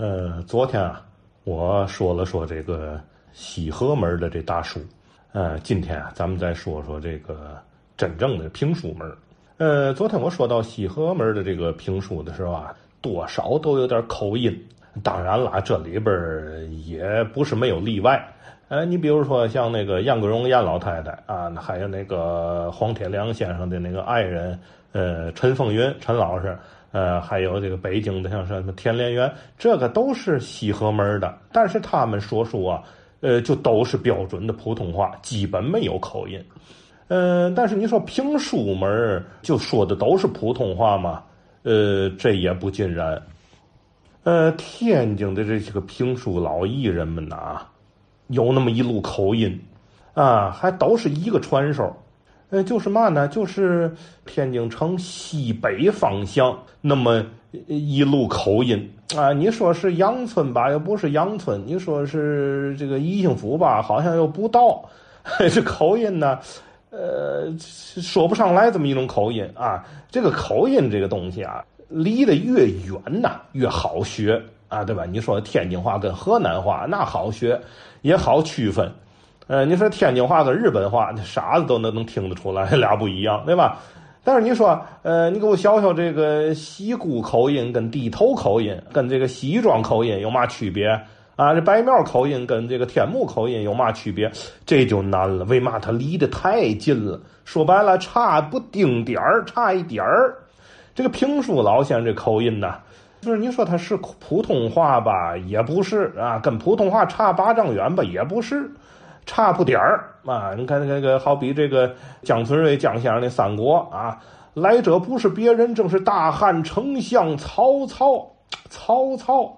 呃，昨天啊，我说了说这个西河门的这大叔，呃，今天啊，咱们再说说这个真正的评书门。呃，昨天我说到西河门的这个评书的时候啊，多少都有点口音。当然了，这里边也不是没有例外。哎，你比如说像那个杨贵荣杨老太太啊，还有那个黄铁良先生的那个爱人，呃，陈凤云陈老师，呃，还有这个北京的像什么田连元，这个都是西河门的，但是他们说书啊，呃，就都是标准的普通话，基本没有口音。呃，但是你说评书门就说的都是普通话吗？呃，这也不尽然。呃，天津的这些个评书老艺人们呐，有那么一路口音，啊，还都是一个传说。呃，就是嘛呢？就是天津城西北方向那么一路口音啊。你说是杨村吧，又不是杨村；你说是这个宜兴府吧，好像又不到。这口音呢，呃，说不上来这么一种口音啊。这个口音这个东西啊。离得越远呐，越好学啊，对吧？你说天津话跟河南话那好学，也好区分。呃，你说天津话跟日本话，那傻子都能能听得出来，俩不一样，对吧？但是你说，呃，你给我学学这个西沽口音跟地头口音，跟这个西庄口音有嘛区别啊？这白庙口音跟这个天目口音有嘛区别？这就难了，为嘛它离得太近了？说白了，差不丁点儿，差一点儿。这个评书老先生这口音呢，就是你说他是普通话吧，也不是啊，跟普通话差八丈远吧，也不是，差不点儿啊。你看那个，好比这个姜存瑞姜先生的《三国》啊，来者不是别人，正是大汉丞相曹操。曹操，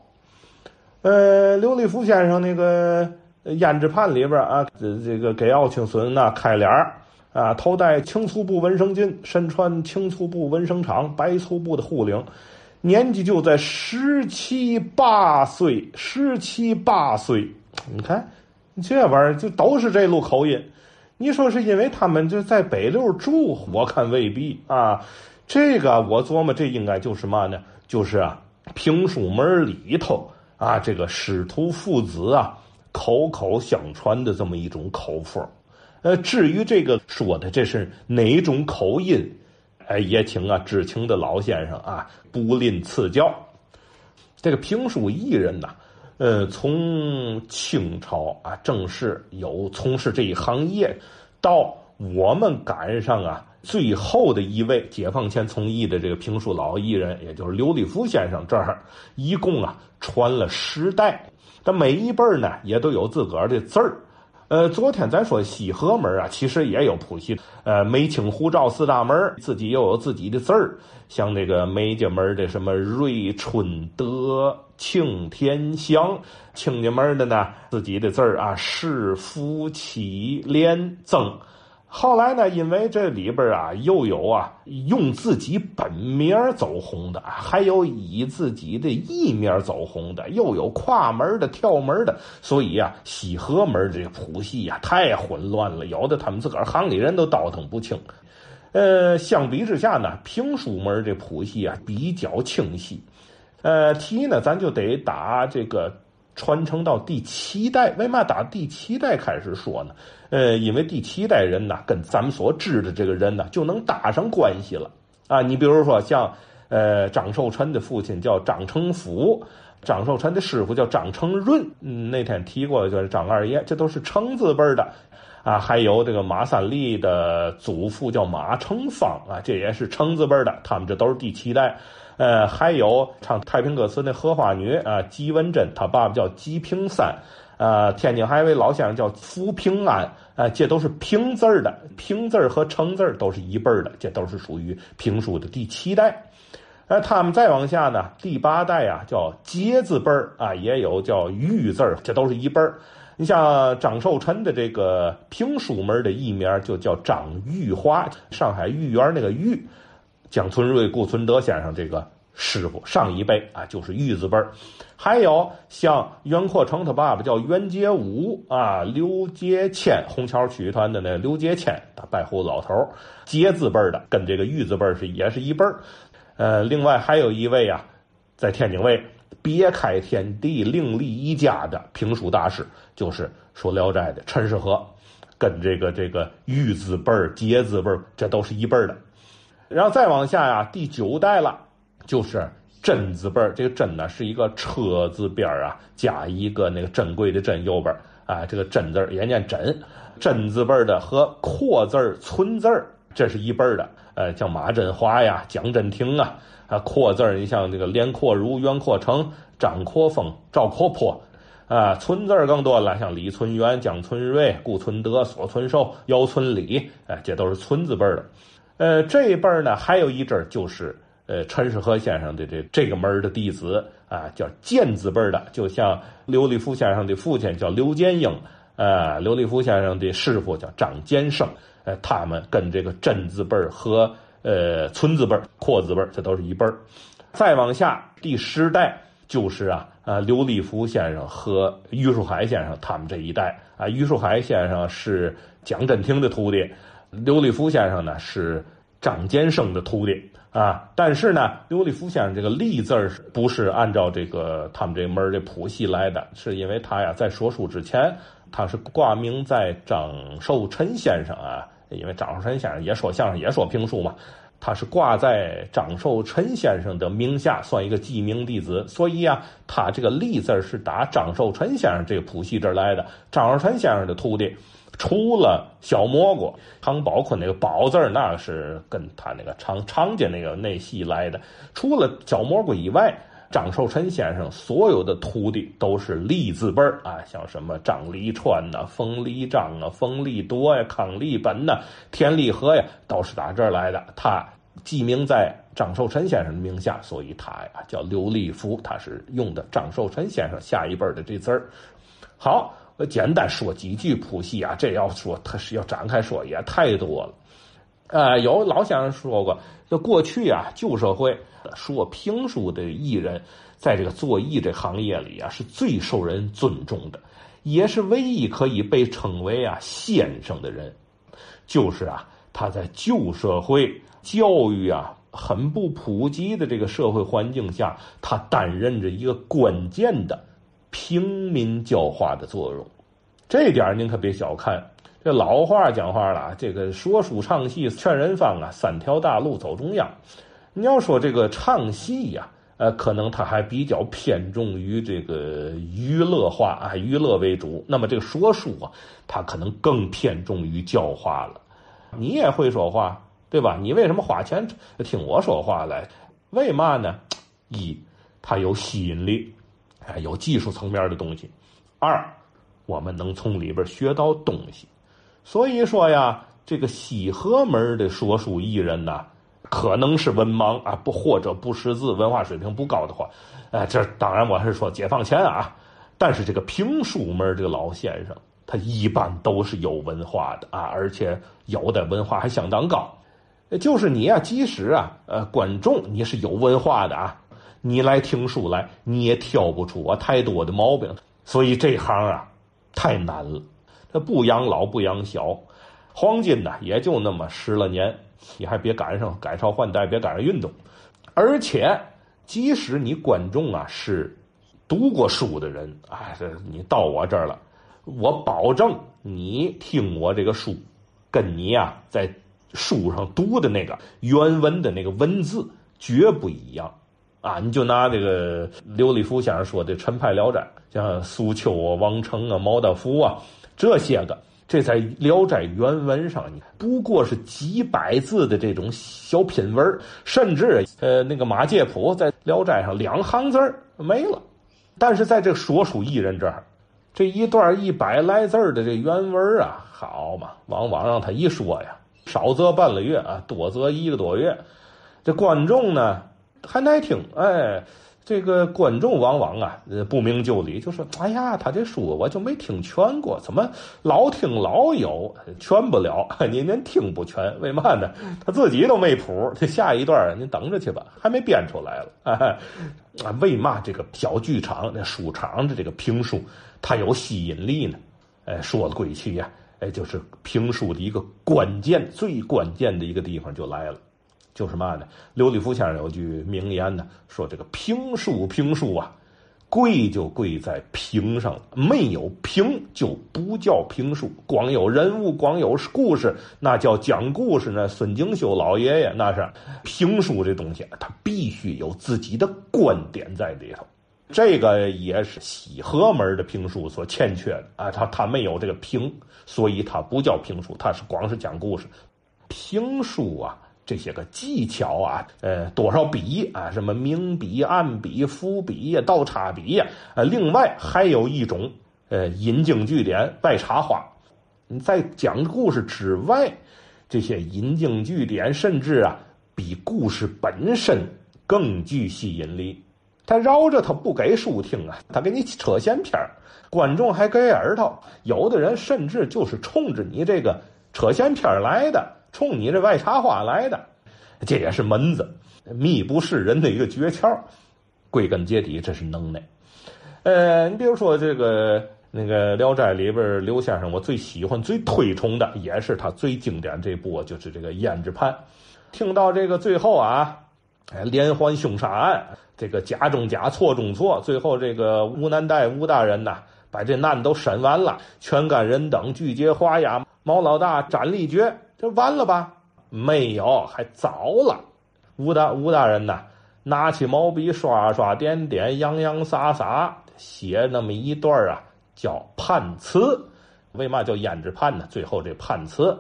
呃，刘立福先生那个《胭脂盘》里边啊，这这个给傲青孙那开脸儿。啊，头戴青粗布纹生巾，身穿青粗布纹生长，白粗布的护领，年纪就在十七八岁，十七八岁。你看，这玩意儿就都是这路口音。你说是因为他们就在北六住？我看未必啊。这个我琢磨，这应该就是嘛呢？就是啊，评书门里头啊，这个师徒父子啊，口口相传的这么一种口风。呃，至于这个说的这是哪种口音，哎，也请啊知情的老先生啊不吝赐教。这个评书艺人呐，呃，从清朝啊正式有从事这一行业，到我们赶上啊最后的一位解放前从艺的这个评书老艺人，也就是刘立福先生这儿，一共啊传了十代，这每一辈呢也都有自个儿的字儿。呃，昨天咱说西河门啊，其实也有谱系。呃，梅清湖照四大门自己又有自己的字儿，像这个梅家门的什么瑞春德庆天祥，亲家门的呢自己的字儿啊，是福启连增。后来呢，因为这里边啊，又有啊用自己本名走红的，还有以自己的艺名走红的，又有跨门的、跳门的，所以啊，西河门这谱系呀太混乱了，有的他们自个儿行里人都倒腾不清。呃，相比之下呢，评书门这谱系啊比较清晰。呃，题呢，咱就得打这个。传承到第七代，为嘛打第七代开始说呢？呃，因为第七代人呢，跟咱们所知的这个人呢，就能搭上关系了啊。你比如说像，呃，张寿臣的父亲叫张成福，张寿臣的师傅叫张成润，嗯，那天提过就是张二爷，这都是成字辈的啊。还有这个马三立的祖父叫马成芳啊，这也是成字辈的，他们这都是第七代。呃，还有唱太平歌词那荷花女啊，吉文珍，她爸爸叫吉平三，呃，天津还有一位老先生叫福平安，啊，这都是平字儿的，平字儿和成字儿都是一辈儿的，这都是属于评书的第七代。呃，他们再往下呢，第八代啊叫节字辈儿啊，也有叫玉字儿，这都是一辈儿。你像张寿臣的这个评书门的艺名就叫张玉华，上海豫园那个豫。蒋存瑞、顾存德先生这个师傅上一辈啊，就是玉字辈儿；还有像袁阔成他爸爸叫袁杰武啊，刘杰谦红桥曲艺团的那刘杰谦，他拜胡子老头儿杰字辈儿的，跟这个玉字辈儿是也是一辈儿。呃，另外还有一位啊，在天津卫别开天地，另立一家的评书大师，就是说《聊斋》的陈世和，跟这个这个玉字辈儿、杰字辈儿，这都是一辈儿的。然后再往下呀，第九代了，就是真字辈儿。这个真呢，是一个车字边儿啊，加一个那个珍贵的珍右边儿啊，这个真字儿也念真。真字辈儿的和阔字儿、存字儿，这是一辈儿的。呃，像马振华呀、蒋振廷啊，啊，阔字儿，你像这个连阔如、袁阔成、张阔峰、赵阔坡，啊，存字儿更多了，像李存元、蒋存瑞、顾存德、索存寿、姚存礼，哎，这都是存字辈儿的。呃，这一辈儿呢，还有一阵就是呃陈世和先生的这这个门的弟子啊，叫建字辈儿的，就像刘立福先生的父亲叫刘建英，呃，刘立福先生的师傅叫张建生。呃，他们跟这个真字辈儿和呃村字辈儿、阔字辈儿，这都是一辈儿。再往下，第十代就是啊，啊，刘立福先生和于树海先生他们这一代啊。于树海先生是蒋振廷的徒弟，刘立福先生呢是张建生的徒弟啊。但是呢，刘立福先生这个“立”字儿不是按照这个他们这门儿的谱系来的，是因为他呀在说书之前，他是挂名在张寿臣先生啊。因为张寿臣先生也说相声，也说评书嘛，他是挂在张寿臣先生的名下，算一个记名弟子，所以啊，他这个“立”字是打张寿臣先生这个谱系这儿来的。张寿臣先生的徒弟，除了小蘑菇康宝坤那个“宝”字那是跟他那个常常家那个那系来的，除了小蘑菇以外。张寿臣先生所有的徒弟都是立字辈儿啊，像什么张立川呐、冯立章啊、冯立多呀、康立本呐、田立和呀，都是打这儿来的。他记名在张寿臣先生的名下，所以他呀叫刘立福，他是用的张寿臣先生下一辈的这字儿。好，简单说几句谱系啊，这要说他是要展开说也太多了。呃，有老先生说过，这过去啊旧社会。说评书的艺人，在这个做艺这行业里啊，是最受人尊重的，也是唯一可以被称为啊先生的人。就是啊，他在旧社会教育啊很不普及的这个社会环境下，他担任着一个关键的平民教化的作用。这点您可别小看。这老话讲话了，这个说书唱戏劝人方啊，三条大路走中央。你要说这个唱戏呀，呃，可能他还比较偏重于这个娱乐化啊，娱乐为主。那么这个说书啊，他可能更偏重于教化了。你也会说话，对吧？你为什么花钱听我说话来？为嘛呢？一，它有吸引力，哎，有技术层面的东西；二，我们能从里边学到东西。所以说呀，这个西河门的说书艺人呐。可能是文盲啊，不或者不识字，文化水平不高的话，哎，这当然我是说解放前啊。但是这个评书门这个老先生，他一般都是有文化的啊，而且有的文化还相当高。就是你啊，即使啊，呃，观众你是有文化的啊，你来听书来，你也挑不出我太多的毛病。所以这行啊，太难了。他不养老不养小，黄金呢也就那么十来年。你还别赶上改朝换代，别赶上运动。而且，即使你观众啊是读过书的人，哎，这你到我这儿了，我保证你听我这个书，跟你呀在书上读的那个原文的那个文字绝不一样啊！你就拿这个刘立福先生说的陈派聊斋，像苏秋啊、王成啊、毛大福啊这些个。这在《聊斋》原文上，你不过是几百字的这种小品文甚至呃，那个马介甫在《聊斋》上两行字没了。但是在这说书艺人这儿，这一段一百来字的这原文啊，好嘛，往往让他一说呀，少则半个月啊，多则一个多月，这观众呢还耐听，哎。这个观众往往啊，不明就里，就说：“哎呀，他这书我就没听全过，怎么老听老有，全不了？您您听不全，为嘛呢？他自己都没谱。这下一段您等着去吧，还没编出来了。啊，为嘛这个小剧场、那书场的这个评书，它有吸引力呢？哎，说了归去呀，哎，就是评书的一个关键、最关键的一个地方就来了。”就是嘛呢？刘立福先生有句名言呢，说这个评书评书啊，贵就贵在评上，没有评就不叫评书。光有人物，光有故事，那叫讲故事呢。孙敬修老爷爷那是评书这东西，他必须有自己的观点在里头。这个也是西河门的评书所欠缺的啊，他他没有这个评，所以他不叫评书，他是光是讲故事。评书啊。这些个技巧啊，呃，多少笔啊，什么明笔、暗笔、伏笔呀、倒插笔呀，呃，另外还有一种，呃，引经据典、外插花。你在讲故事之外，这些引经据典，甚至啊，比故事本身更具吸引力。他绕着他不给书听啊，他给你扯闲篇观众还给耳朵。有的人甚至就是冲着你这个扯闲篇来的。冲你这外插花来的，这也是门子，密不示人的一个诀窍。归根结底，这是能耐。呃，你比如说这个那个《聊斋》里边，刘先生我最喜欢、最推崇的，也是他最经典这部，就是这个胭脂盘。听到这个最后啊，连环凶杀案，这个假中假、错中错，最后这个吴南代吴大人呐，把这难都审完了，全干人等拒绝画押，毛老大斩立决。这完了吧？没有，还早了。吴大吴大人呐，拿起毛笔刷刷点点，洋洋洒洒写那么一段啊，叫判词。为嘛叫胭脂判呢？最后这判词：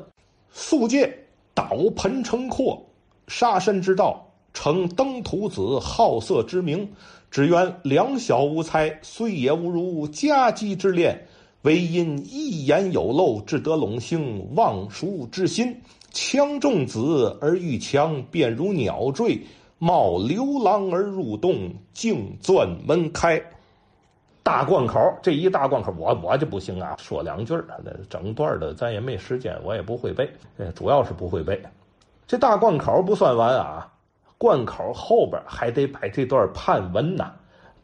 素戒倒盆成阔，杀身之道，成登徒子好色之名，只愿两小无猜，虽也无如家鸡之恋。唯因一言有漏，只得陇兴望蜀之心。强众子而遇强，便如鸟坠；冒流浪而入洞，竟钻门开。大贯口，这一大贯口，我我就不行啊！说两句那整段的咱也没时间，我也不会背，主要是不会背。这大贯口不算完啊，贯口后边还得摆这段判文呐。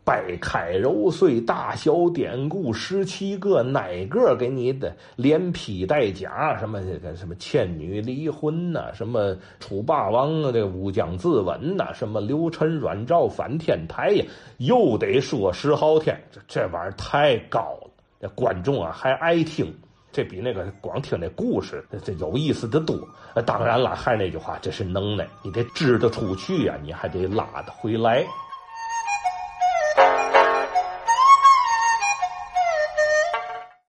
掰开揉碎，大小典故十七个，哪个给你的连批带讲？什么这个什么倩女离婚呐？什么楚霸王啊这乌江自刎呐？什么刘晨软诏反天台呀？又得说十好天，这这玩意儿太高了，观众啊还爱听，这比那个光听那故事这有意思的多。当然了，还是那句话，这是能耐，你得支得出去呀，你还得拉得回来。